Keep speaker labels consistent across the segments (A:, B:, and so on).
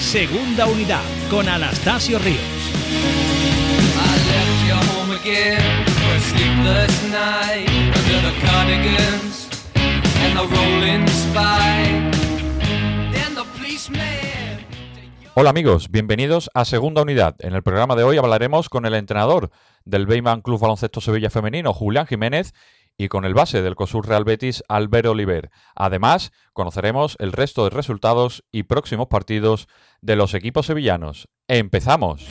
A: Segunda Unidad con Anastasio Ríos.
B: Hola amigos, bienvenidos a Segunda Unidad. En el programa de hoy hablaremos con el entrenador del Beyman Club Baloncesto Sevilla Femenino, Julián Jiménez, y con el base del COSUR Real Betis, Albert Oliver. Además, conoceremos el resto de resultados y próximos partidos de los equipos sevillanos. ¡Empezamos!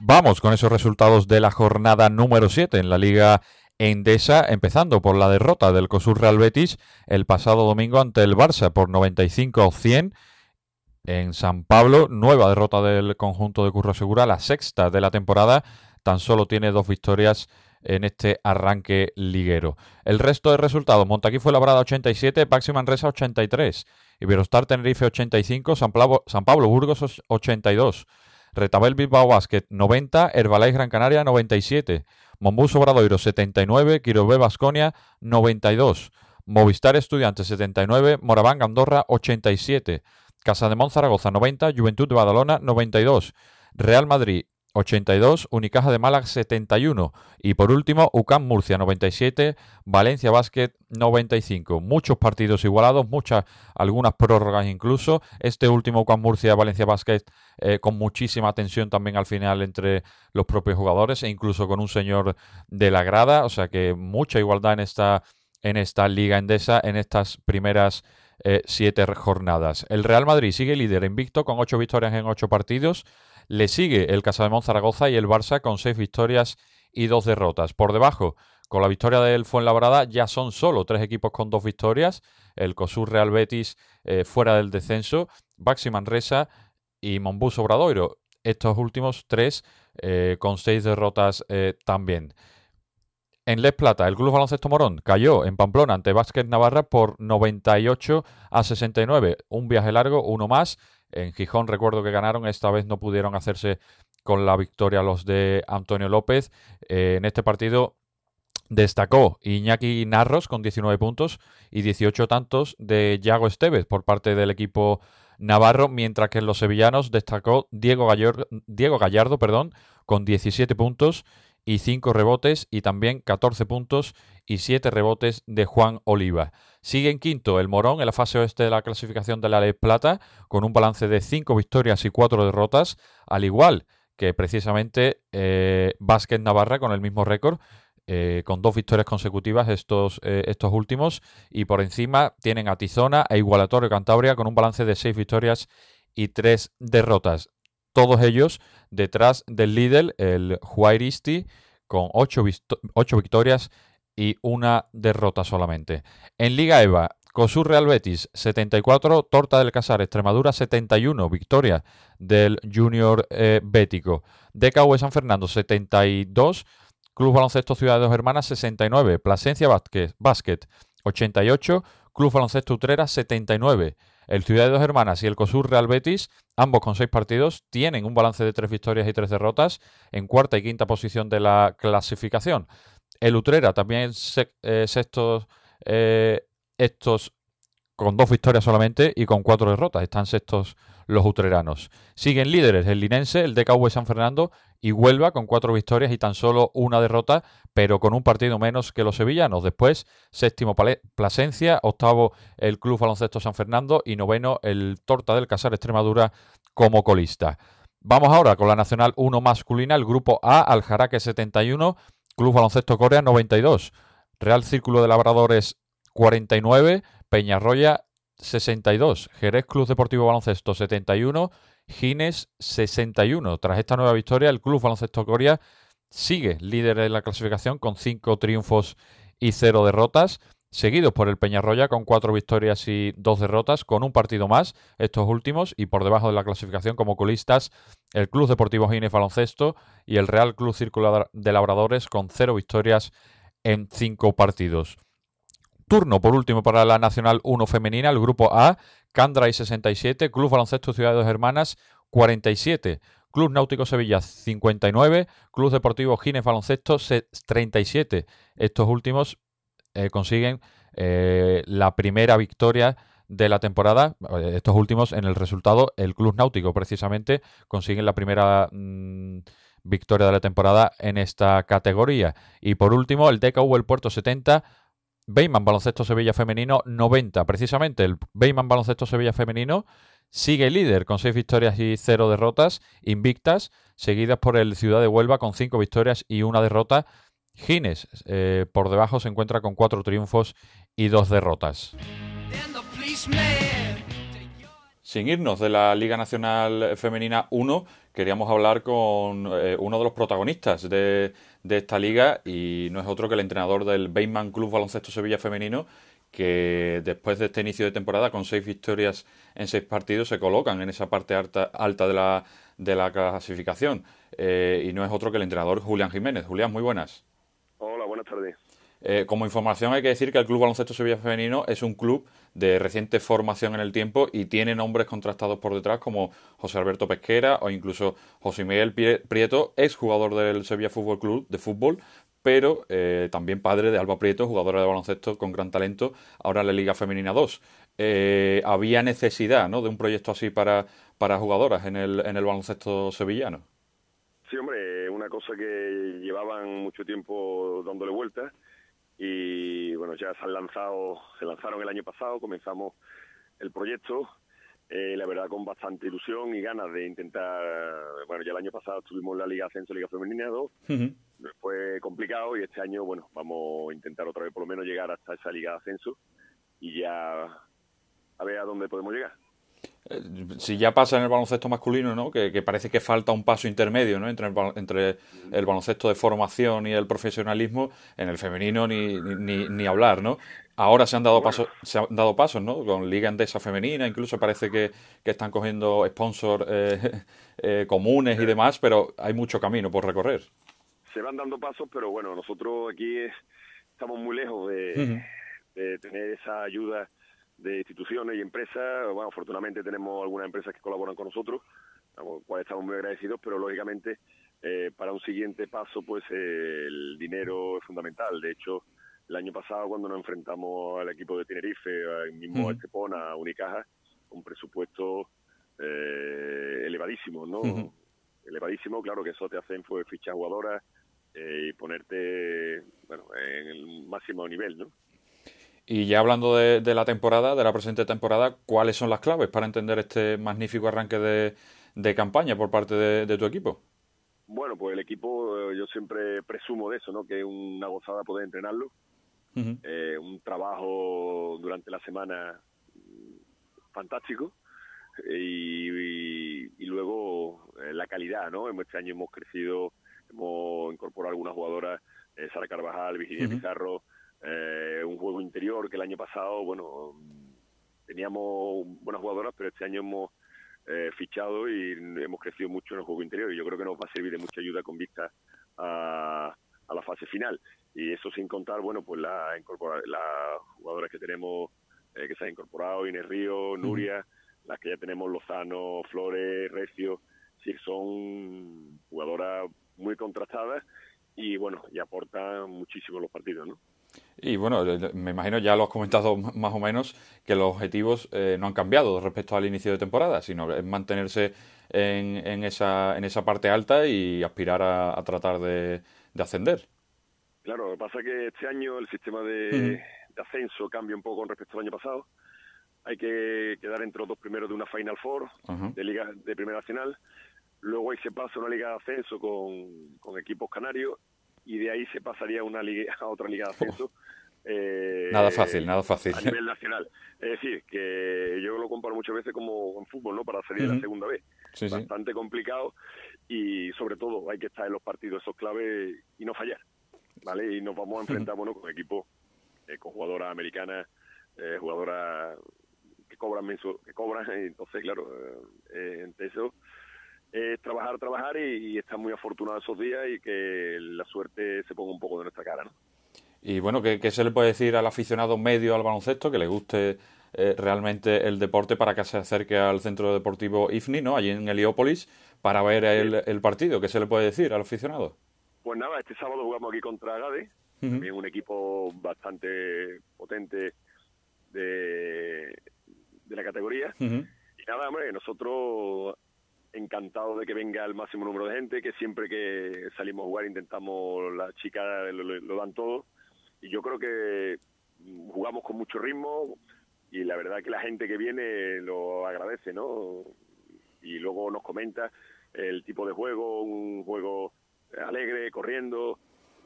B: Vamos con esos resultados de la jornada número 7 en la Liga Endesa, empezando por la derrota del COSUR Real Betis el pasado domingo ante el Barça por 95-100 en San Pablo. Nueva derrota del conjunto de Curro Segura, la sexta de la temporada. Tan solo tiene dos victorias en este arranque liguero. El resto de resultados, Montaquí fue labrada 87, Paxi Manresa 83, Iberostar Tenerife 85, San Pablo, Burgos 82, Retabel Bilbao Basket 90, Herbalife Gran Canaria 97, Mombus Obradoiro 79, Quirobé Basconia 92, Movistar Estudiantes 79, Moraván Andorra 87, Casa de Monzaragoza 90, Juventud de Badalona 92, Real Madrid 82, Unicaja de Málaga 71 y por último UCAM Murcia 97, Valencia Basket 95. Muchos partidos igualados, muchas, algunas prórrogas incluso. Este último UCAM Murcia Valencia Basket eh, con muchísima tensión también al final entre los propios jugadores e incluso con un señor de la grada, o sea que mucha igualdad en esta en esta liga endesa en estas primeras eh, siete jornadas. El Real Madrid sigue líder invicto con ocho victorias en ocho partidos. Le sigue el Casademón Zaragoza y el Barça con seis victorias y dos derrotas. Por debajo, con la victoria del Fuenlabrada, ya son solo tres equipos con dos victorias. El COSUR Real Betis eh, fuera del descenso, Baxi Manresa y Monbus Obradoiro. Estos últimos tres eh, con seis derrotas eh, también. En Les Plata, el Club Baloncesto Morón cayó en Pamplona ante Vázquez Navarra por 98 a 69. Un viaje largo, uno más. En Gijón recuerdo que ganaron, esta vez no pudieron hacerse con la victoria los de Antonio López. Eh, en este partido destacó Iñaki Narros con 19 puntos y 18 tantos de Yago Estevez por parte del equipo navarro, mientras que en los sevillanos destacó Diego Gallardo, Diego Gallardo perdón, con 17 puntos y 5 rebotes y también 14 puntos y 7 rebotes de Juan Oliva. Sigue en quinto el Morón en la fase oeste de la clasificación de la Ley Plata, con un balance de 5 victorias y 4 derrotas, al igual que precisamente eh, Navarra con el mismo récord, eh, con dos victorias consecutivas estos, eh, estos últimos, y por encima tienen a Tizona e Igualatorio Cantabria con un balance de 6 victorias y 3 derrotas. Todos ellos detrás del líder, el Juairisti, con 8 victorias y una derrota solamente. En Liga EVA, COSUR Real Betis 74, Torta del Casar Extremadura 71, victoria del Junior eh, Bético. DKV San Fernando 72, Club Baloncesto Ciudad de Dos Hermanas 69, Plasencia Basket 88, Club Baloncesto Utrera 79. El Ciudad de Dos Hermanas y el COSUR Real Betis, ambos con seis partidos, tienen un balance de tres victorias y tres derrotas en cuarta y quinta posición de la clasificación. El Utrera también eh, sextos, eh, estos con dos victorias solamente y con cuatro derrotas. Están sextos los utreranos. Siguen líderes el Linense, el DKV San Fernando y Huelva con cuatro victorias y tan solo una derrota, pero con un partido menos que los sevillanos. Después, séptimo Plasencia, octavo el Club Baloncesto San Fernando y noveno el Torta del Casar Extremadura como colista. Vamos ahora con la Nacional 1 masculina, el grupo A, Aljaraque 71, Club Baloncesto Corea 92, Real Círculo de Labradores 49, Peñarroya 62, Jerez Club Deportivo Baloncesto 71, Gines 61. Tras esta nueva victoria, el Club Baloncesto Corea sigue líder en la clasificación con 5 triunfos y 0 derrotas, seguidos por el Peñarroya con 4 victorias y 2 derrotas, con un partido más, estos últimos, y por debajo de la clasificación como colistas, el Club Deportivo Gines Baloncesto y el Real Club Círculo de Labradores con cero victorias en cinco partidos. Turno por último para la Nacional 1 femenina, el grupo A, Candra y 67, Club Baloncesto Ciudad de Dos Hermanas 47, Club Náutico Sevilla 59, Club Deportivo Gines Baloncesto 37. Estos últimos eh, consiguen eh, la primera victoria de la temporada. Eh, estos últimos, en el resultado, el Club Náutico precisamente consiguen la primera mm, victoria de la temporada en esta categoría. Y por último, el DKV El Puerto 70. Beyman Baloncesto Sevilla Femenino 90. Precisamente el Beyman Baloncesto Sevilla Femenino sigue líder con 6 victorias y 0 derrotas invictas, seguidas por el Ciudad de Huelva con 5 victorias y una derrota. Gines eh, por debajo se encuentra con 4 triunfos y 2 derrotas. Sin irnos de la Liga Nacional Femenina 1, queríamos hablar con eh, uno de los protagonistas de, esta liga y no es otro que el entrenador del Bateman Club Baloncesto Sevilla Femenino, que después de este inicio de temporada, con seis victorias en seis partidos, se colocan en esa parte alta, alta de, la, de la clasificación. Eh, y no es otro que el entrenador Julián Jiménez. Julián, muy buenas.
C: Hola, buenas tardes.
B: Eh, como información hay que decir que el Club Baloncesto Sevilla Femenino es un club de reciente formación en el tiempo y tiene nombres contrastados por detrás como José Alberto Pesquera o incluso José Miguel Prieto, ex jugador del Sevilla Fútbol Club de fútbol, pero eh, también padre de Alba Prieto, jugadora de baloncesto con gran talento, ahora en la Liga Femenina 2. Eh, había necesidad ¿no? de un proyecto así para, para jugadoras en el, en el baloncesto sevillano.
C: Sí, hombre, una cosa que llevaban mucho tiempo dándole vueltas y bueno, ya se han lanzado, se lanzaron el año pasado, comenzamos el proyecto, eh, la verdad con bastante ilusión y ganas de intentar, bueno, ya el año pasado estuvimos en la Liga Ascenso, Liga Femenina 2, fue complicado y este año, bueno, vamos a intentar otra vez por lo menos llegar hasta esa Liga de Ascenso y ya a ver a dónde podemos llegar.
B: Eh, si ya pasa en el baloncesto masculino, ¿no? Que, parece que falta un paso intermedio, ¿no? Entre el, entre el baloncesto de formación y el profesionalismo, en el femenino ni, ni, ni hablar, ¿no? Ahora se han dado pasos, se han dado pasos, ¿no? Con Liga Endesa femenina, incluso parece que, están cogiendo sponsors eh, eh, comunes y demás, pero hay mucho camino por recorrer.
C: Se van dando pasos, pero bueno, nosotros aquí estamos muy lejos de, de tener esa ayuda de instituciones y empresas. Bueno, afortunadamente tenemos algunas empresas que colaboran con nosotros, con las cuales estamos muy agradecidos, pero lógicamente eh, para un siguiente paso, pues el dinero es fundamental. De hecho, el año pasado cuando nos enfrentamos al equipo de Tenerife, al mismo Estepona, a Unicaja, un presupuesto eh, elevadísimo, ¿no? Elevadísimo, claro que eso te hacen fue fichar jugadoras eh, y ponerte, bueno, en el máximo nivel, ¿no?
B: Y ya hablando de, la temporada, de la presente temporada, ¿cuáles son las claves para entender este magnífico arranque de, campaña por parte de, tu equipo?
C: Bueno, pues el equipo, eh, yo siempre presumo de eso, ¿no? Que es una gozada poder entrenarlo. Eh, un trabajo durante la semana fantástico. Y, luego eh, la calidad, ¿no? Este año hemos crecido, hemos incorporado algunas jugadoras, Sara Carvajal, Virginia Pizarro, eh, un juego interior que el año pasado, bueno, teníamos buenas jugadoras, pero este año hemos eh, fichado y hemos crecido mucho en el juego interior y yo creo que nos va a servir de mucha ayuda con vista a, la fase final. Y eso sin contar, bueno, pues la las jugadoras que tenemos eh, que se han incorporado, Inés Río, Nuria, las que ya tenemos, Lozano, Flores, Recio, sí, son jugadoras muy contrastadas y bueno, y aportan muchísimo los partidos, ¿no?
B: Y bueno, me imagino ya lo has comentado más o menos que los objetivos eh, no han cambiado respecto al inicio de temporada, sino es mantenerse en, en, esa, en esa parte alta y aspirar a, tratar de, ascender.
C: Claro, lo que pasa es que este año el sistema de, ascenso cambia un poco con respecto al año pasado. Hay que quedar entre los dos primeros de una Final Four de Liga de Primera Nacional. Luego ahí se pasa una Liga de Ascenso con, con equipos canarios y de ahí se pasaría a una liga, a otra liga de ascenso.
B: Eh, nada fácil, nada fácil.
C: A nivel nacional. Es decir, que yo lo comparo muchas veces como en fútbol, ¿no? Para salir la segunda vez. Bastante complicado y sobre todo hay que estar en los partidos esos claves y no fallar, ¿vale? Y nos vamos a enfrentar, bueno, con equipos, eh, con jugadoras americanas, eh, jugadoras que cobran mensual, que cobran, entonces, claro, eh, entre eso es trabajar, trabajar y, estar muy afortunado esos días y que la suerte se ponga un poco de nuestra cara, ¿no?
B: Y bueno, ¿qué, se le puede decir al aficionado medio al baloncesto que le guste eh, realmente el deporte para que se acerque al centro deportivo IFNI, ¿no? Allí en Heliópolis, para ver el, partido. ¿Qué se le puede decir al aficionado?
C: Pues nada, este sábado jugamos aquí contra Agade, también un equipo bastante potente de, de la categoría. Y nada, hombre, nosotros encantados de que venga el máximo número de gente, que siempre que salimos a jugar intentamos, las chicas lo, dan todo. Y yo creo que jugamos con mucho ritmo y la verdad que la gente que viene lo agradece, ¿no? Y luego nos comenta el tipo de juego, un juego alegre, corriendo,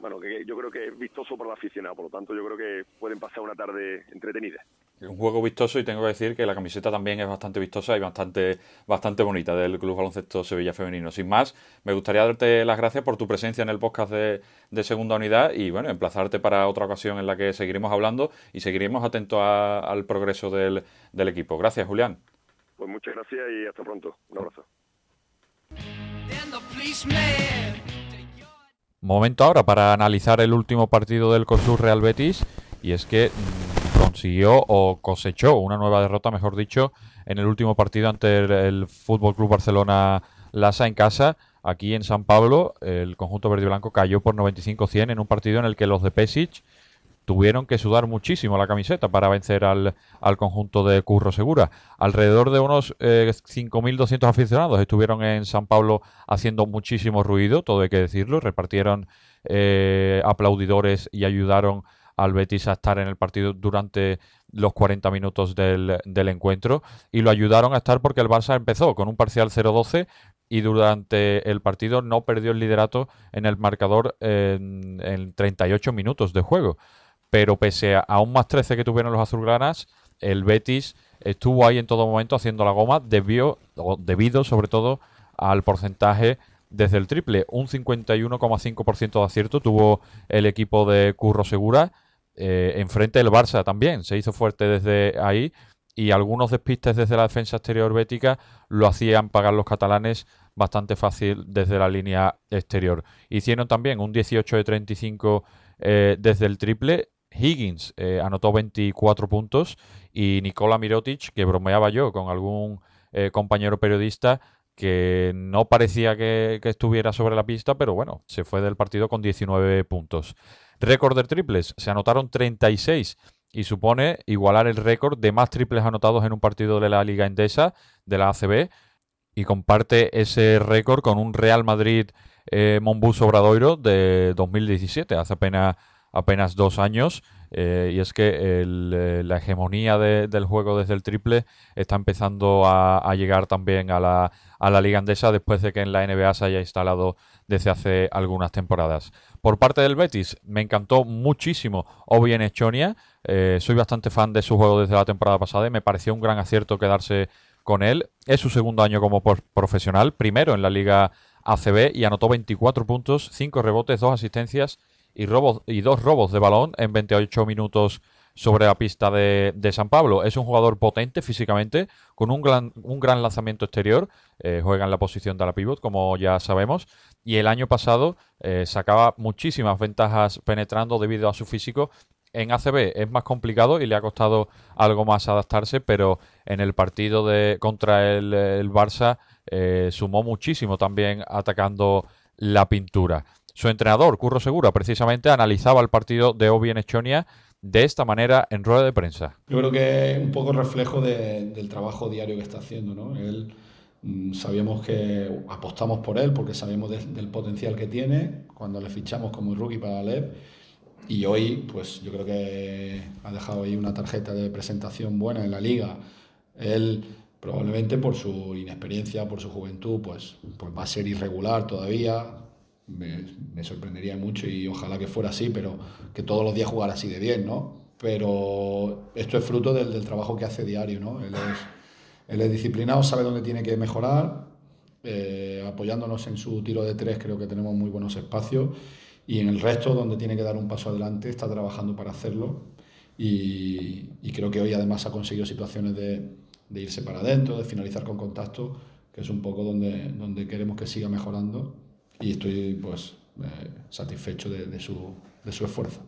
C: bueno, que yo creo que es vistoso para el aficionado, por lo tanto yo creo que pueden pasar una tarde entretenida.
B: Un juego vistoso y tengo que decir que la camiseta también es bastante vistosa y bastante, bastante bonita del Club Baloncesto Sevilla Femenino. Sin más, me gustaría darte las gracias por tu presencia en el podcast de, Segunda Unidad y bueno, emplazarte para otra ocasión en la que seguiremos hablando y seguiremos atentos al progreso del, del equipo. Gracias, Julián.
C: Pues muchas gracias y hasta pronto. Un abrazo.
B: Momento ahora para analizar el último partido del COSUR Real Betis y es que mm, consiguió o cosechó una nueva derrota, mejor dicho, en el último partido ante el, el Fútbol Club Barcelona Lasa en casa. Aquí en San Pablo, el conjunto verde y blanco cayó por 95-100 en un partido en el que los de Pesic tuvieron que sudar muchísimo la camiseta para vencer al, conjunto de Curro Segura. Alrededor de unos 5.200 eh, aficionados estuvieron en San Pablo haciendo muchísimo ruido, todo hay que decirlo. Repartieron eh, aplaudidores y ayudaron al Betis a estar en el partido durante los 40 minutos del, encuentro y lo ayudaron a estar porque el Barça empezó con un parcial 0-12 y durante el partido no perdió el liderato en el marcador en, en 38 minutos de juego pero pese a, un más 13 que tuvieron los azulgranas, el Betis estuvo ahí en todo momento haciendo la goma debido, debido sobre todo al porcentaje desde el triple. Un 51,5% de acierto tuvo el equipo de Curro Segura. Eh, enfrente del Barça también se hizo fuerte desde ahí y algunos despistes desde la defensa exterior bética lo hacían pagar los catalanes bastante fácil desde la línea exterior. Hicieron también un 18 de 35 eh, desde el triple Higgins eh, anotó 24 puntos y Nikola Mirotic, que bromeaba yo con algún eh, compañero periodista que no parecía que, estuviera sobre la pista, pero bueno, se fue del partido con 19 puntos. Récord de triples, se anotaron 36 y supone igualar el récord de más triples anotados en un partido de la Liga Endesa, de la ACB, y comparte ese récord con un Real Madrid eh, Monbus Obradoiro de 2017, hace apenas apenas dos años. Eh, y es que eh, la hegemonía del juego desde el triple está empezando a, llegar también a la, a la, Liga Andesa después de que en la NBA se haya instalado desde hace algunas temporadas. Por parte del Betis, me encantó muchísimo Obi Echonia. Eh, soy bastante fan de su juego desde la temporada pasada y me pareció un gran acierto quedarse con él. Es su segundo año como profesional, primero en la Liga ACB y anotó 24 puntos, 5 rebotes, 2 asistencias y, robos, y dos robos de balón en 28 minutos sobre la pista de, San Pablo. Es un jugador potente físicamente, con un gran, un gran lanzamiento exterior. Eh, juega en la posición de la pivot, como ya sabemos. Y el año pasado eh, sacaba muchísimas ventajas penetrando debido a su físico. En ACB es más complicado y le ha costado algo más adaptarse, pero en el partido de, contra el, Barça eh, sumó muchísimo también atacando la pintura. Su entrenador, Curro Segura, precisamente analizaba el partido de Obi en Echonia de esta manera en rueda de prensa.
D: Yo creo que es un poco reflejo del trabajo diario que está haciendo. ¿no? Él, mm, sabíamos que apostamos por él porque sabemos del potencial que tiene cuando le fichamos como rookie para Lev. Y hoy, pues yo creo que ha dejado ahí una tarjeta de presentación buena en la liga. Él probablemente por su inexperiencia, por su juventud, pues, pues va a ser irregular todavía, me, sorprendería mucho y ojalá que fuera así, pero que todos los días jugara así de bien, ¿no? Pero esto es fruto del, trabajo que hace diario, ¿no? Él es, él es disciplinado, sabe dónde tiene que mejorar, eh, apoyándonos en su tiro de tres creo que tenemos muy buenos espacios y en el resto donde tiene que dar un paso adelante está trabajando para hacerlo y, creo que hoy además ha conseguido situaciones de, de, irse para adentro, de finalizar con contacto, que es un poco donde, donde queremos que siga mejorando y estoy pues eh, satisfecho de, su, de su esfuerzo.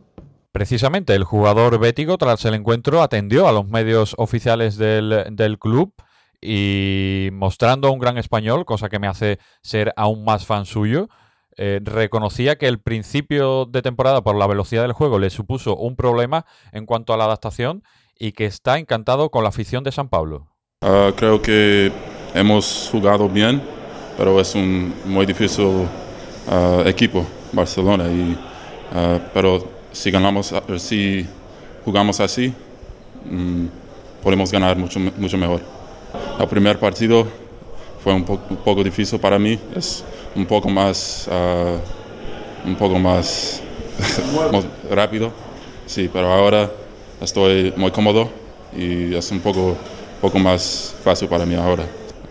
B: Precisamente el jugador bético tras el encuentro atendió a los medios oficiales del, del club y mostrando un gran español, cosa que me hace ser aún más fan suyo, eh, reconocía que el principio de temporada por la velocidad del juego le supuso un problema en cuanto a la adaptación y que está encantado con la afición de San Pablo.
E: Ah, creo que hemos jugado bien, pero es un muy difícil ah, equipo, Barcelona. Y, ah, pero si ganamos, si jugamos así, mm, podemos ganar mucho, mucho mejor. El primer partido fue un, un poco difícil para mí, es un poco más, un poco más rápido, sí, pero ahora estoy muy cómodo y es un poco, poco más fácil para mí ahora.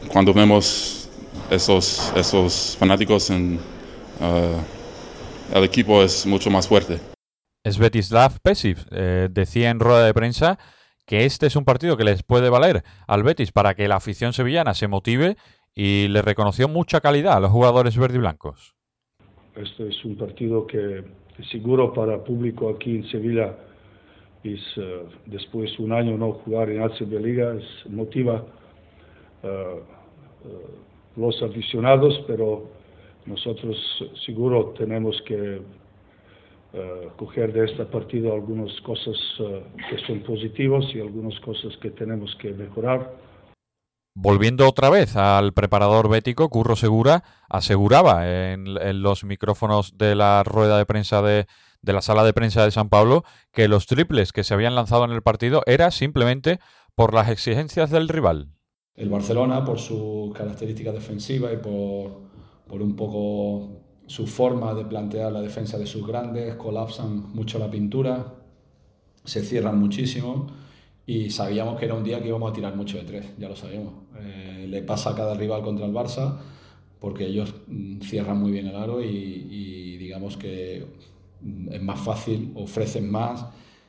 E: Cuando vemos esos, esos fanáticos, en, uh, el equipo es mucho más fuerte.
B: Svetislav Pesiv eh, decía en rueda de prensa que este es un partido que les puede valer al Betis para que la afición sevillana se motive y le reconoció mucha calidad a los jugadores verdiblancos.
F: Este es un partido que seguro para el público aquí en Sevilla es uh, después de un año no jugar en ACB Liga es, motiva uh, uh, los aficionados pero nosotros seguro tenemos que coger de este partido algunas cosas que son positivas y algunas cosas que tenemos que mejorar
B: Volviendo otra vez al preparador bético, Curro Segura aseguraba en, los micrófonos de la rueda de prensa de, de, la sala de prensa de San Pablo que los triples que se habían lanzado en el partido era simplemente por las exigencias del rival.
D: El Barcelona, por sus características defensivas y por, por un poco su forma de plantear la defensa de sus grandes, colapsan mucho la pintura, se cierran muchísimo y sabíamos que era un día que íbamos a tirar mucho de tres, ya lo sabíamos. Eh, le pasa a cada rival contra el Barça porque ellos mm, cierran muy bien el aro y, digamos que mm, es más fácil, ofrecen más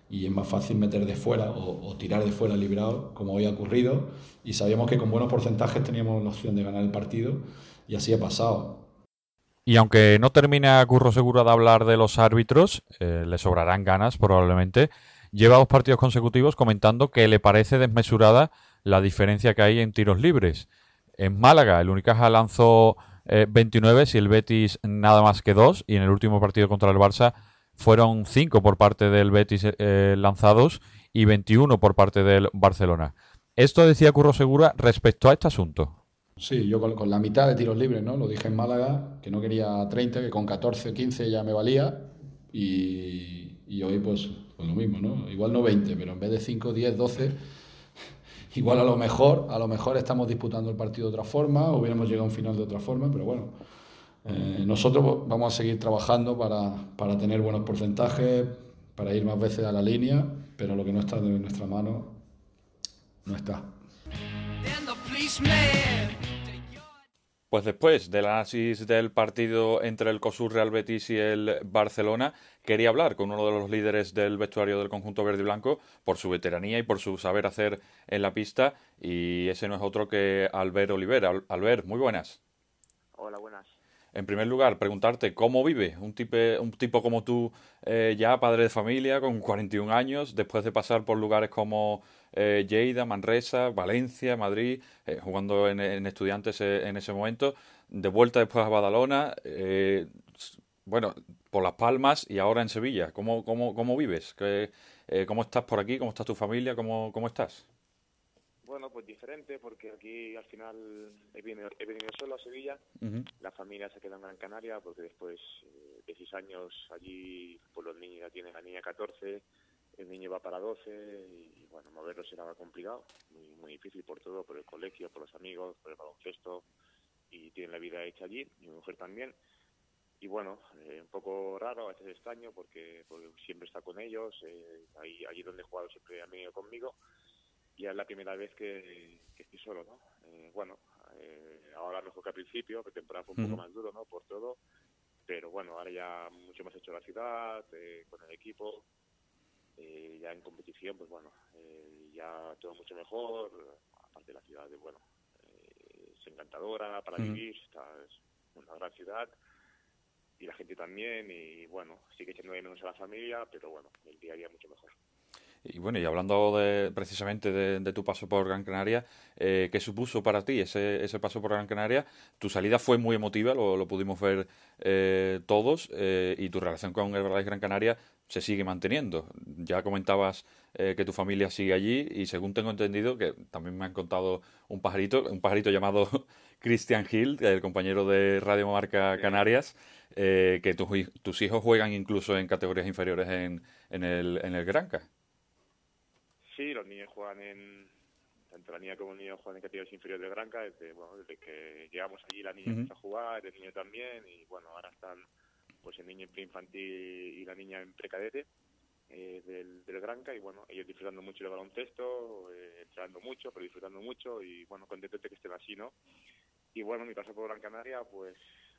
D: y es más fácil meter de fuera o, tirar de fuera librado, como hoy ha ocurrido. Y sabíamos que con buenos porcentajes teníamos la opción de ganar el partido y así ha pasado.
B: Y aunque no termina Curro Seguro de hablar de los árbitros, eh, le sobrarán ganas probablemente lleva dos partidos consecutivos comentando que le parece desmesurada la diferencia que hay en tiros libres. En Málaga, el Unicaja lanzó 29 eh, y el Betis nada más que dos, y en el último partido contra el Barça fueron 5 por parte del Betis eh, lanzados y 21 por parte del Barcelona. Esto decía Curro Segura respecto a este asunto.
D: Sí, yo con, la mitad de tiros libres, ¿no? Lo dije en Málaga, que no quería 30, que con 14, 15 ya me valía. Y, y hoy pues pues lo mismo, ¿no? Igual no 20, pero en vez de 5, 10, 12, igual a lo mejor, a lo mejor estamos disputando el partido de otra forma, o hubiéramos llegado a un final de otra forma, pero bueno, eh, nosotros vamos a seguir trabajando para, para tener buenos porcentajes, para ir más veces a la línea, pero lo que no está en nuestra mano no está.
B: Pues después del análisis del partido entre el COSUR Real Betis y el Barcelona, quería hablar con uno de los líderes del vestuario del conjunto verde y blanco por su veteranía y por su saber hacer en la pista. Y ese no es otro que Albert Olivera. Albert, muy buenas.
G: Hola, buenas.
B: En primer lugar, preguntarte cómo vive un, tipo, un tipo como tú, eh, ya padre de familia, con 41 años, después de pasar por lugares como eh, Lleida, Manresa, Valencia, Madrid, eh, jugando en, estudiantes en ese momento, de vuelta después a Badalona, bueno, por Las Palmas y ahora en Sevilla. ¿Cómo, cómo, cómo vives? ¿Cómo estás por aquí? ¿Cómo está tu familia? ¿Cómo, cómo estás?
G: Bueno, pues diferente, porque aquí al final he venido, he venido solo a Sevilla, la familia se queda en Gran Canaria, porque después eh, de seis años allí, pues los niños ya tienen la niña 14, el niño va para 12, y bueno, moverlo será complicado, muy, muy difícil por todo, por el colegio, por los amigos, por el baloncesto, y tienen la vida hecha allí, mi mujer también, y bueno, eh, un poco raro, a veces extraño, porque, porque siempre está con ellos, eh, ahí, allí donde he jugado siempre han venido conmigo, y es la primera vez que, estoy solo, ¿no? Eh, bueno, eh, ahora mejor que al principio, que temporada fue un poco más duro, ¿no? Por todo, pero bueno, ahora ya mucho más hecho la ciudad, con el equipo, ya en competición, pues bueno, ya todo mucho mejor, aparte de la ciudad, bueno, es encantadora para vivir, está, es una gran ciudad, y la gente también, y bueno, sigue echando de menos a la familia, pero bueno, el día a día mucho mejor.
B: Y bueno, y hablando de, precisamente de, tu paso por Gran Canaria, eh, ¿qué supuso para ti ese, ese paso por Gran Canaria? Tu salida fue muy emotiva, lo, pudimos ver eh, todos, eh, y tu relación con el Gran Canaria se sigue manteniendo. Ya comentabas que tu familia sigue allí, y según tengo entendido, que también me han contado un pajarito, un pajarito llamado Christian Hill, el compañero de Radio Marca Canarias, que tus hijos juegan incluso en categorías inferiores en, en, el, en el Granca.
G: Sí, los niños juegan en, tanto la niña como el niño juegan en categorías inferiores de Granca, desde, bueno, desde que llegamos allí la niña empieza a jugar, el niño también, y bueno, ahora están pues el niño en preinfantil y la niña en precadete eh, del, del Granca, y bueno, ellos disfrutando mucho del baloncesto, eh, entrenando mucho, pero disfrutando mucho, y bueno, contento de que estén así, ¿no? Y bueno, mi paso por Gran Canaria, pues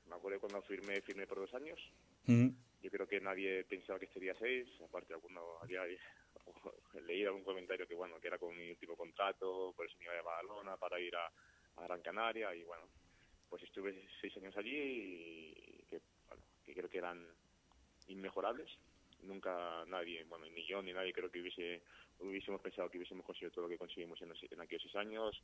G: me acuerdo cuando firmé, firmé por dos años. Yo creo que nadie pensaba que sería seis, aparte alguno había leí algún comentario que bueno que era con mi último contrato, por eso me iba a Badalona para ir a, Gran Canaria y bueno, pues estuve seis años allí y que, creo que eran inmejorables. Nunca nadie, bueno, ni yo ni nadie creo que hubiese hubiésemos pensado que hubiésemos conseguido todo lo que conseguimos en, en aquellos seis años.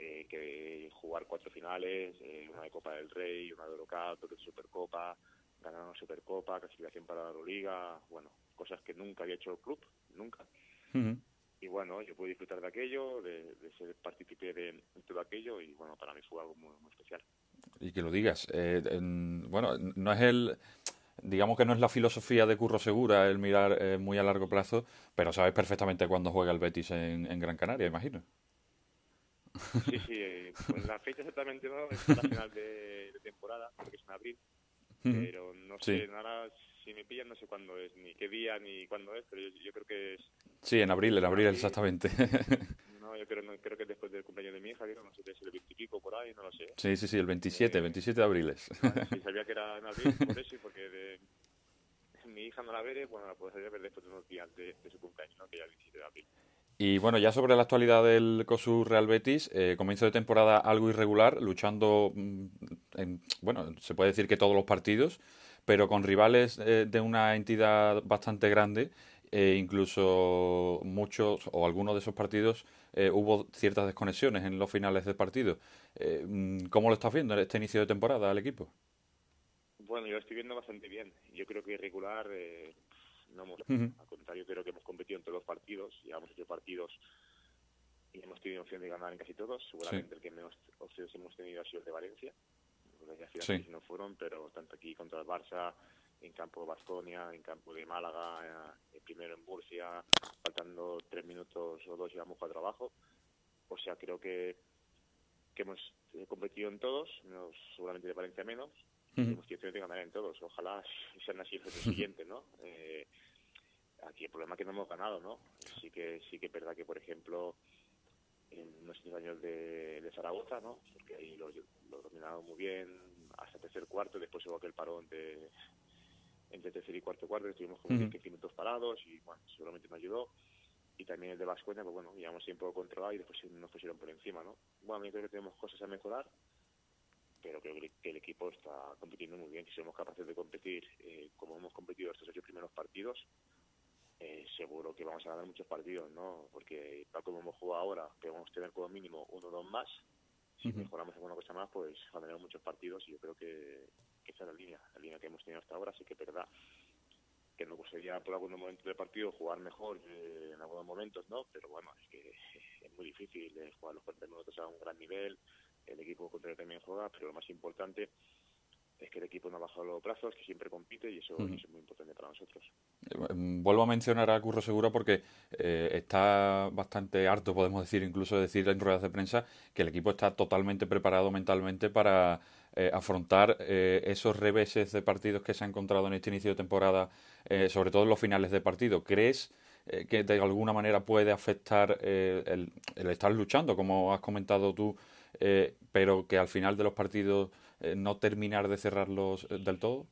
G: Eh, que jugar cuatro finales, eh, una de Copa del Rey, una de Eurocup, otra de Supercopa, ganar una Supercopa, clasificación para la Euroliga, bueno, cosas que nunca había hecho el club, nunca. Y bueno, yo pude disfrutar de aquello, de, ser partícipe de, todo aquello y bueno, para mí fue algo muy, especial.
B: Y que lo digas, eh, bueno, no es el, digamos que no es la filosofía de Curro Segura el mirar eh, muy a largo plazo, pero sabes perfectamente cuándo juega el Betis en, Gran Canaria, imagino.
G: Sí, sí, pues la fecha exactamente no, es la final de, temporada, porque es en abril, pero no sé, nada, si me pillan no sé cuándo es, ni qué día, ni cuándo es, pero yo, creo que es...
B: Sí, en abril, en abril exactamente.
G: no, yo creo, creo que después del cumpleaños de mi hija, no sé si es el 20 por ahí, no lo sé.
B: Sí, sí, sí, el 27, 27 eh, de abril es.
G: sí, sabía que era en abril, por eso, y porque de, mi hija no la veré, bueno, la puedo ver después de unos días de, su cumpleaños, ¿no? que ya el 27 de abril.
B: Y bueno, ya sobre la actualidad del COSUR Real Betis, eh, comienzo de temporada algo irregular, luchando, mm, en, bueno, se puede decir que todos los partidos, pero con rivales eh, de una entidad bastante grande, e incluso muchos o algunos de esos partidos eh, hubo ciertas desconexiones en los finales del partido. Mm, ¿Cómo lo estás viendo en este inicio de temporada al equipo?
G: Bueno, yo lo estoy viendo bastante bien. Yo creo que irregular, no hemos, al contrario, creo que hemos competido en todos los partidos, y hemos hecho partidos y hemos tenido opción de ganar en casi todos. Seguramente el que menos opciones hemos tenido ha sido el de Valencia sí. no fueron, pero tanto aquí contra el Barça, en campo de Basconia, en campo de Málaga, eh, primero en Murcia, faltando tres minutos o dos llevamos cuatro abajo. O sea, creo que, que hemos competido en todos, menos, seguramente de Valencia menos, y hemos tenido que ganar en todos. Ojalá sean así el siguiente, ¿no? Eh, aquí el problema es que no hemos ganado, ¿no? Sí que, sí que es verdad que, por ejemplo, en nuestros años de, de Zaragoza, ¿no? Porque ahí lo, lo dominado muy bien hasta tercer cuarto, después hubo aquel parón de entre tercer y cuarto cuarto, estuvimos como uh 15 minutos parados y bueno, seguramente me ayudó. Y también el de Vascoña, pues bueno, llevamos siempre controlado y después nos pusieron por encima, ¿no? Bueno, yo creo que tenemos cosas a mejorar, pero creo que el equipo está compitiendo muy bien. Si somos capaces de competir eh, como hemos competido estos ocho primeros partidos, eh, seguro que vamos a ganar muchos partidos, ¿no? Porque tal como hemos jugado ahora, que vamos a tener como mínimo uno o dos más, si mejoramos alguna cosa más, pues ganaremos muchos partidos y yo creo que, esa es la línea, la línea que hemos tenido hasta ahora, sí que es verdad que nos gustaría por algunos momentos del partido jugar mejor eh, en algunos momentos, ¿no? Pero bueno, es que es muy difícil eh, jugar los 40 minutos a un gran nivel, el equipo contrario también juega, pero lo más importante es que el equipo no ha bajado los brazos, que siempre compite y eso, es muy importante para nosotros.
B: Mm, vuelvo a mencionar a Curro Seguro porque eh, está bastante harto, podemos decir, incluso decir en ruedas de prensa, que el equipo está totalmente preparado mentalmente para eh, afrontar eh, esos reveses de partidos que se ha encontrado en este inicio de temporada, sobre todo en los finales de partido. ¿Crees que de alguna manera puede afectar el, el, estar luchando, como has comentado tú, pero que al final de los partidos eh, no terminar de cerrarlos eh, del todo?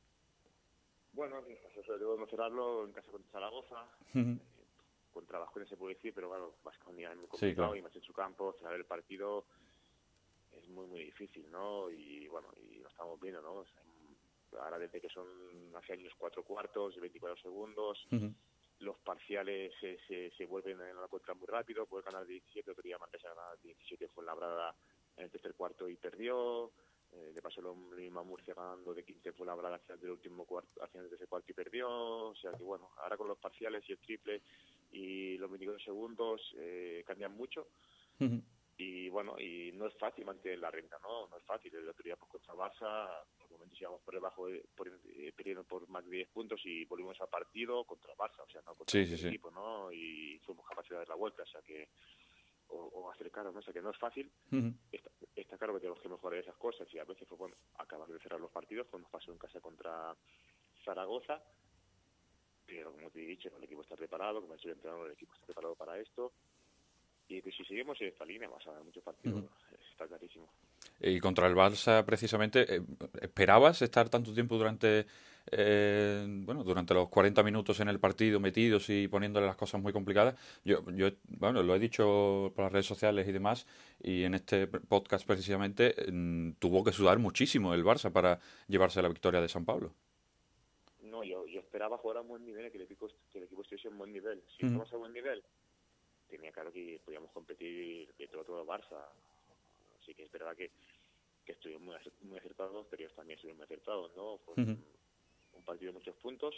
G: Bueno, sobre todo no cerrarlo en casa contra Zaragoza. Eh, contra Vasconia se puede decir, pero claro, Vasconia es muy complicado y más en su campo, cerrar el partido es muy, muy difícil, ¿no? Y bueno, y lo estamos viendo, ¿no? ahora desde que son hace años cuatro cuartos y 24 segundos, los parciales se, se, se vuelven en la contra muy rápido, puede ganar 17, otro día Marquesa ganar 17, fue labrada en el tercer cuarto y perdió, eh, le pasó lo mismo a Murcia ganando de 15 fue labrada hacia el último cuarto, hacia el tercer cuarto y perdió, o sea que bueno, ahora con los parciales y el triple y los 22 segundos eh, cambian mucho. Y bueno, y no es fácil mantener la renta, ¿no? No es fácil. El otro día pues, contra Barça, por momentos íbamos por debajo, de, por, eh, perdiendo por más de 10 puntos y volvimos al partido contra Barça, o sea, no contra
B: el
G: equipo, ¿no? Y fuimos capaces de dar la vuelta, o sea que o, o acercaros, ¿no? O sea que no es fácil. está, está, claro que tenemos que mejorar esas cosas y a veces, pues bueno, acabar de cerrar los partidos, como nos pasó en casa contra Zaragoza, pero como te he dicho, el equipo está preparado, como estoy entrenando, el equipo está preparado para esto y que si seguimos en esta línea vas a ganar muchos partidos, uh -huh. está clarísimo.
B: Y contra el Barça, precisamente, eh, ¿esperabas estar tanto tiempo durante eh, bueno durante los 40 minutos en el partido metidos y poniéndole las cosas muy complicadas? Yo, yo bueno, lo he dicho por las redes sociales y demás, y en este podcast precisamente mmm, tuvo que sudar muchísimo el Barça para llevarse la victoria de San Pablo.
G: No, yo, yo esperaba jugar a un buen nivel, que el equipo, que el equipo estuviese en buen nivel. Si uh -huh. estamos a buen nivel, tenía claro que podíamos competir de todo todo Barça. Así que es verdad que, que estuvimos muy, muy acertados, pero ellos también estuvieron muy acertados, ¿no? Fue uh -huh. un, partido de muchos puntos.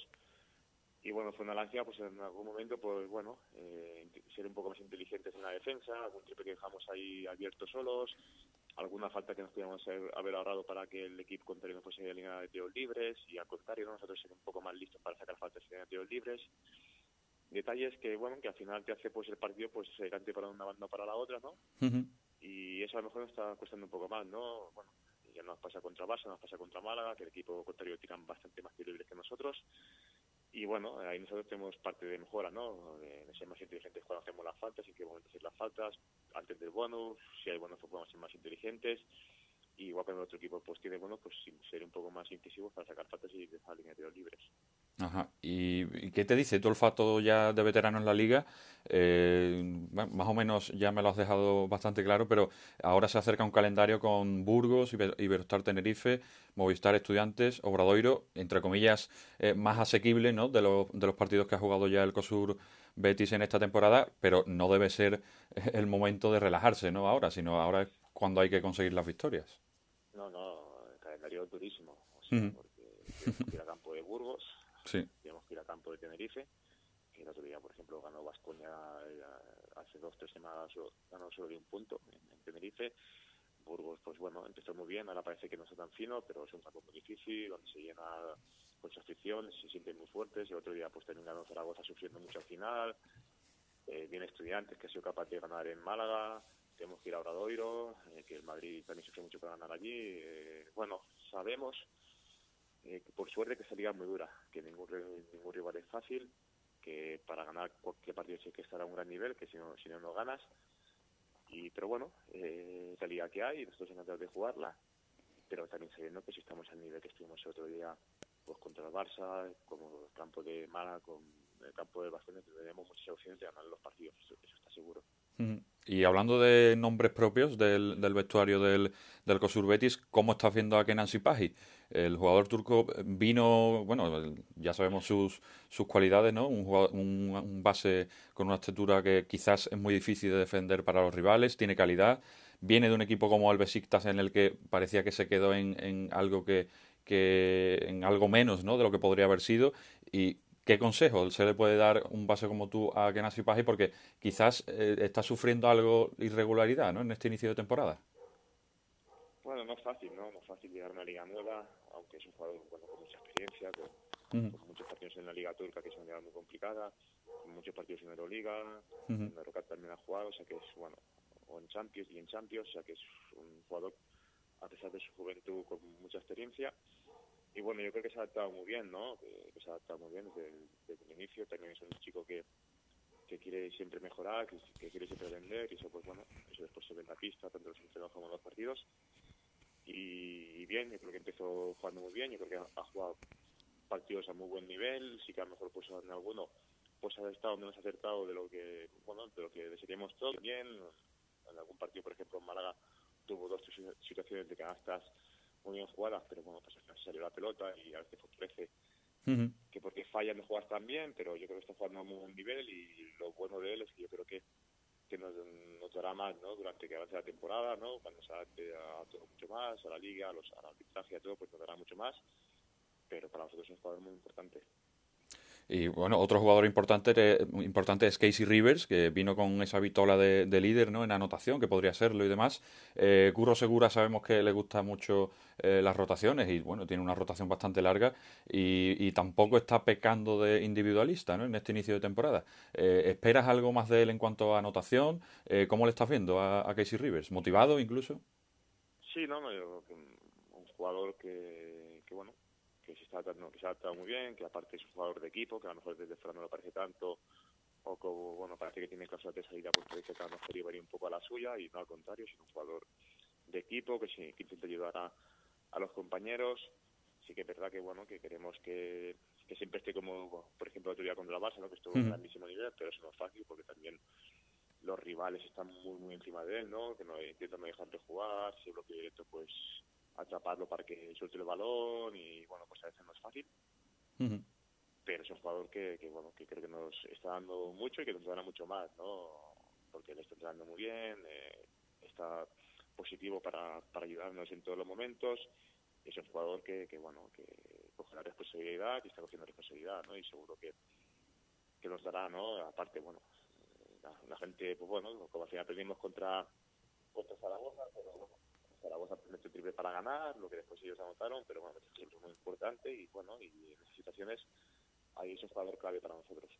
G: Y bueno, fue una lancia, pues en algún momento, pues bueno, eh, ser un poco más inteligentes en la defensa, algún triple que dejamos ahí abierto solos, alguna falta que nos podíamos haber ahorrado para que el equipo contrario no fuese de línea de tiros libres, y al contrario, ¿no? nosotros ser un poco más listos para sacar faltas de tiros libres detalles que bueno que al final te hace pues el partido pues se cante para una banda o para la otra no
B: uh -huh.
G: y eso a lo mejor nos está costando un poco más no bueno ya nos pasa contra Barça nos pasa contra Málaga que el equipo contrario tiran bastante más libres que nosotros. Y bueno ahí nosotros tenemos parte de mejora no de ser más inteligentes cuando hacemos las faltas en qué momento hacer las faltas antes del bonus si hay bonus pues podemos ser más inteligentes. Y igual cuando otro equipo pues tiene bueno pues ser un poco más incisivos para sacar faltas y dejar línea de libres
B: Ajá. ¿Y, ¿Y, qué te dice tu olfato ya de veterano en la liga? Eh, bueno, más o menos ya me lo has dejado bastante claro, pero ahora se acerca un calendario con Burgos, Iberostar Tenerife, Movistar Estudiantes, Obradoiro, entre comillas, eh, más asequible ¿no? de, los, de los partidos que ha jugado ya el COSUR Betis en esta temporada, pero no debe ser el momento de relajarse ¿no? ahora, sino ahora es cuando hay que conseguir las victorias.
G: No, no, el calendario es durísimo, o sea, uh -huh. porque a campo de Burgos, tenemos que ir a campo de Tenerife, que el otro día, por ejemplo, ganó Vascoña hace dos, tres semanas, ganó solo de un punto en, en, Tenerife. Burgos, pues bueno, empezó muy bien, ahora parece que no está tan fino, pero es un campo muy difícil, donde se llena con su afición, se sienten muy fuertes. El otro día, pues también ganó Zaragoza sufriendo mucho al final. Eh, viene Estudiantes, que ha sido capaz de ganar en Málaga. Tenemos que ir a Obradoiro, eh, que el Madrid también sufrió mucho para ganar allí. Eh, bueno, sabemos eh, por suerte que esa liga muy dura, que ningún, ningún rival es fácil, que para ganar cualquier partido hay que estar a un gran nivel, que si no, si no, no ganas. Y, pero bueno, eh, es la liga que hay, nosotros encantados de jugarla, pero también sabiendo que si estamos al nivel que estuvimos el otro día pues contra el Barça, como el campo de Mala, con el campo de Barcelona, tenemos muchas opciones de ganar los partidos, eso está seguro.
B: Y hablando de nombres propios del, del vestuario del, del Cosur Betis, ¿cómo estás viendo a Kenan Sipahi? El jugador turco vino, bueno, ya sabemos sus, sus cualidades, ¿no? Un, jugador, un, un, base con una estatura que quizás es muy difícil de defender para los rivales, tiene calidad, viene de un equipo como el Besiktas en el que parecía que se quedó en, en algo que, que en algo menos, ¿no? De lo que podría haber sido y ¿Qué consejo se le puede dar un base como tú a Genasi Paji? Porque quizás eh, está sufriendo algo irregularidad ¿no? en este inicio de temporada.
G: Bueno, no es fácil, ¿no? No es fácil llegar a una liga nueva, aunque es un jugador bueno, con mucha experiencia, con, uh -huh. con, muchos partidos en la liga turca, que es una liga muy complicada, con muchos partidos en Euroliga, uh -huh. en Eurocup también ha jugado, o sea que es, bueno, o en Champions y en Champions, o sea que es un jugador, a pesar de su juventud, con mucha experiencia y bueno, yo creo que se ha adaptado muy bien, ¿no? Que, se ha adaptado muy bien desde el, inicio. También es un chico que, que quiere siempre mejorar, que, quiere siempre vender, y eso, pues bueno, eso después se ve en la pista, tanto los entrenos como los partidos. Y, bien, yo creo que empezó jugando muy bien, yo creo que ha, jugado partidos a muy buen nivel, sí que a lo mejor pues en alguno pues ha estado menos acertado de lo que, bueno, de lo que desearíamos todos. Bien, en algún partido, por ejemplo, en Málaga tuvo dos situaciones de canastas muy bien jugadas, pero bueno, pues al salió la pelota y a veces favorece que porque falla no juegas tan bien, pero yo creo que está jugando a muy buen nivel y lo bueno de él es que yo creo que, que nos, nos dará más ¿no? durante que avance la temporada, ¿no? cuando se adapte a todo mucho más, a la liga, a los, al arbitraje, a todo, pues nos dará mucho más, pero para nosotros es un jugador muy importante.
B: Y bueno, otro jugador importante, importante es Casey Rivers, que vino con esa vitola de, líder ¿no? en anotación, que podría serlo y demás. Eh, Curro Segura sabemos que le gusta mucho eh, las rotaciones y bueno, tiene una rotación bastante larga y, tampoco está pecando de individualista ¿no? en este inicio de temporada. Eh, ¿Esperas algo más de él en cuanto a anotación? Eh, ¿Cómo le estás viendo a, Casey Rivers? ¿Motivado incluso?
G: Sí, no, un jugador que, que bueno, está que se ha tratado muy bien, que aparte es un jugador de equipo, que a lo mejor desde fuera no lo parece tanto, o como, bueno, parece que tiene cosas de salida, pues parece que a lo mejor iba a ir un poco a la suya, y no al contrario, sino un jugador de equipo que, que intenta ayudar a, a los compañeros. Sí que es verdad que, bueno, que queremos que, que siempre esté como, por ejemplo, otro día contra la base, ¿no? que estuvo en un grandísimo nivel, pero eso no es fácil porque también los rivales están muy, muy encima de él, ¿no? Que no intentan no dejarle jugar, si bloqueo directo, pues atraparlo para que suelte el balón y bueno, pues a veces no es fácil. Pero es un jugador que, que, bueno, que creo que nos está dando mucho y que nos dará mucho más, ¿no? Porque le está entrenando muy bien, eh, está positivo para, para ayudarnos en todos los momentos. Es un jugador que, que bueno, que coge la responsabilidad y está cogiendo responsabilidad, ¿no? Y seguro que, que nos dará, ¿no? Aparte, bueno, la, gente, pues bueno, como al final perdimos contra, contra Zaragoza, pero bueno, Zaragoza metió triple para ganar, lo que después ellos anotaron, pero bueno, es muy importante y bueno, y en esas situaciones ahí es un jugador clave para nosotros.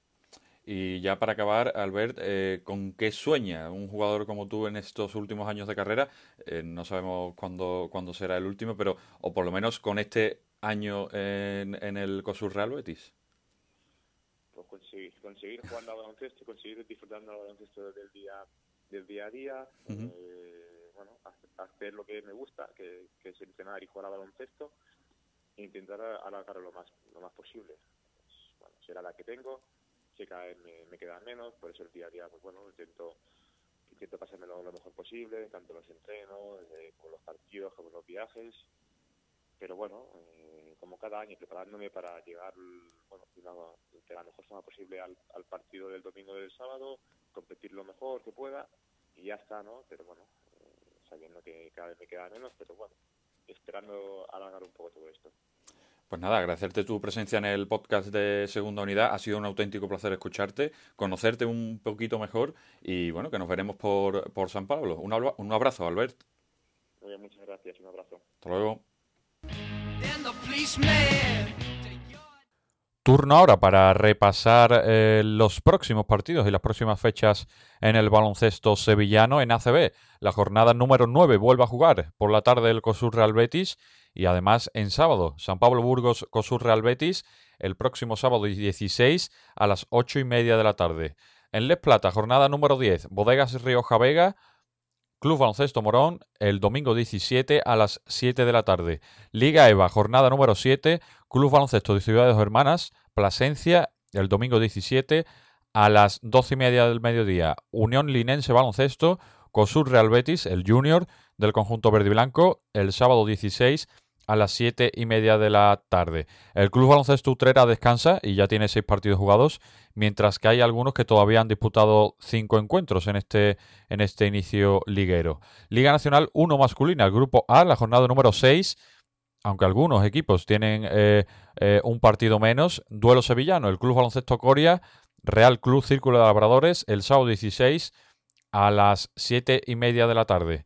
B: Y ya para acabar, Albert, eh, ¿con qué sueña un jugador como tú en estos últimos años de carrera? Eh, no sabemos cuándo, cuándo será el último, pero o por lo menos con este año en, en el COSUR Real Betis.
G: Pues conseguir, conseguir jugando a baloncesto, conseguir disfrutando del baloncesto del día, del día a día bueno, hacer lo que me gusta, que, es entrenar y jugar a baloncesto, e intentar alargarlo lo más, lo más posible. Pues, bueno, será la que tengo, sé que me, me queda menos, por eso el día a día, pues bueno, intento intento pasármelo lo mejor posible, tanto los entrenos, eh, como los partidos, como los viajes, pero bueno, eh, como cada año, preparándome para llegar bueno, de la mejor forma posible al, al partido del domingo del sábado, competir lo mejor que pueda y ya está, ¿no? Pero bueno, sabiendo que cada vez me queda menos, pero bueno, esperando alargar un poco todo esto.
B: Pues nada, agradecerte tu presencia en el podcast de Segunda Unidad. Ha sido un auténtico placer escucharte, conocerte un poquito mejor y bueno, que nos veremos por, por San Pablo. Un, un abrazo, Albert.
G: Muy bien, muchas gracias, un abrazo.
B: Hasta luego. Turno ahora para repasar eh, los próximos partidos y las próximas fechas en el baloncesto sevillano en ACB. La jornada número 9 vuelve a jugar por la tarde el COSUR Real Betis y además en sábado San Pablo Burgos COSUR Real Betis el próximo sábado 16 a las 8 y media de la tarde. En Les Plata, jornada número 10, Bodegas Rioja Vega Club Baloncesto Morón el domingo 17 a las 7 de la tarde. Liga EVA, jornada número 7, Club Baloncesto de Ciudades Hermanas, Plasencia, el domingo 17 a las 12 y media del mediodía. Unión Linense Baloncesto, COSUR Real Betis, el Junior del conjunto verde y blanco, el sábado 16 a las 7 y media de la tarde. El Club Baloncesto Utrera descansa y ya tiene seis partidos jugados, mientras que hay algunos que todavía han disputado cinco encuentros en este, en este inicio liguero. Liga Nacional 1 masculina, el grupo A, la jornada número 6, aunque algunos equipos tienen eh, eh, un partido menos. Duelo sevillano, el Club Baloncesto Coria, Real Club Círculo de Labradores, el sábado 16 a las 7 y media de la tarde.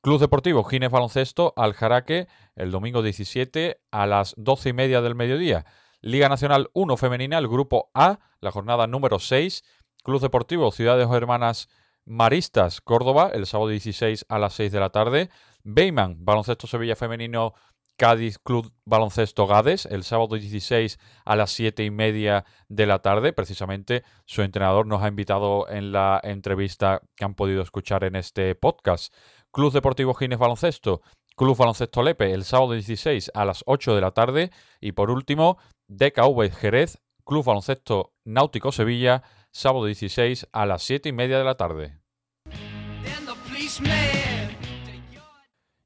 B: Club Deportivo Gines Baloncesto al Jaraque el domingo 17 a las 12 y media del mediodía. Liga Nacional 1 Femenina, el grupo A, la jornada número 6. Club Deportivo Ciudades Hermanas Maristas Córdoba el sábado 16 a las 6 de la tarde. Beyman Baloncesto Sevilla Femenino Cádiz Club Baloncesto Gades el sábado 16 a las 7 y media de la tarde. Precisamente su entrenador nos ha invitado en la entrevista que han podido escuchar en este podcast. Club Deportivo Gines Baloncesto, Club Baloncesto Lepe el sábado 16 a las 8 de la tarde y por último DKV Jerez, Club Baloncesto Náutico Sevilla, sábado 16 a las 7 y media de la tarde.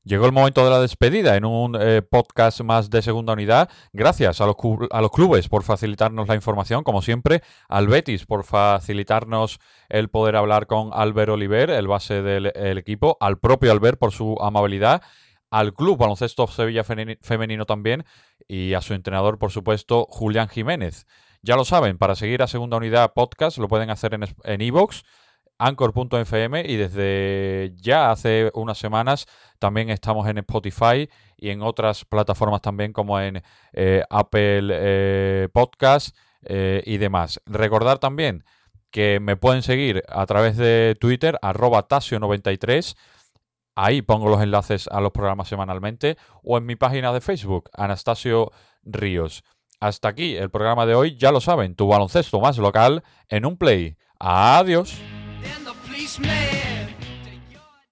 B: Llegó el momento de la despedida en un eh, podcast más de segunda unidad. Gracias a los, a los, clubes por facilitarnos la información, como siempre, al Betis por facilitarnos el poder hablar con Albert Oliver, el base del equipo, al propio Albert por su amabilidad, al Club Baloncesto Sevilla Femenino también y a su entrenador, por supuesto, Julián Jiménez. Ya lo saben, para seguir a Segunda Unidad Podcast lo pueden hacer en Evox anchor.fm y desde ya hace unas semanas también estamos en Spotify y en otras plataformas también como en eh, Apple eh, Podcast eh, y demás. Recordar también que me pueden seguir a través de Twitter, arroba Tasio93. Ahí pongo los enlaces a los programas semanalmente o en mi página de Facebook, Anastasio Ríos. Hasta aquí el programa de hoy, ya lo saben, tu baloncesto más local en un play. Adiós.